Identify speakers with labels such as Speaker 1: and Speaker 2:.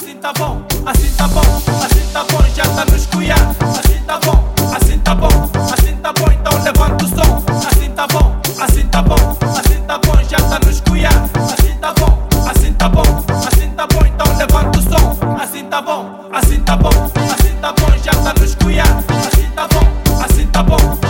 Speaker 1: assim tá bom, assim tá bom, assim tá bom, já tá no escuia. Assim tá bom, assim tá bom, assim tá bom, então levanta o som. Assim tá bom, assim tá bom, assim tá bom, já tá no escuia. Assim tá bom, assim tá bom, assim tá bom, então levanta o som. Assim tá bom, assim tá bom, assim tá bom, já tá no escuia. Assim tá bom, assim tá bom,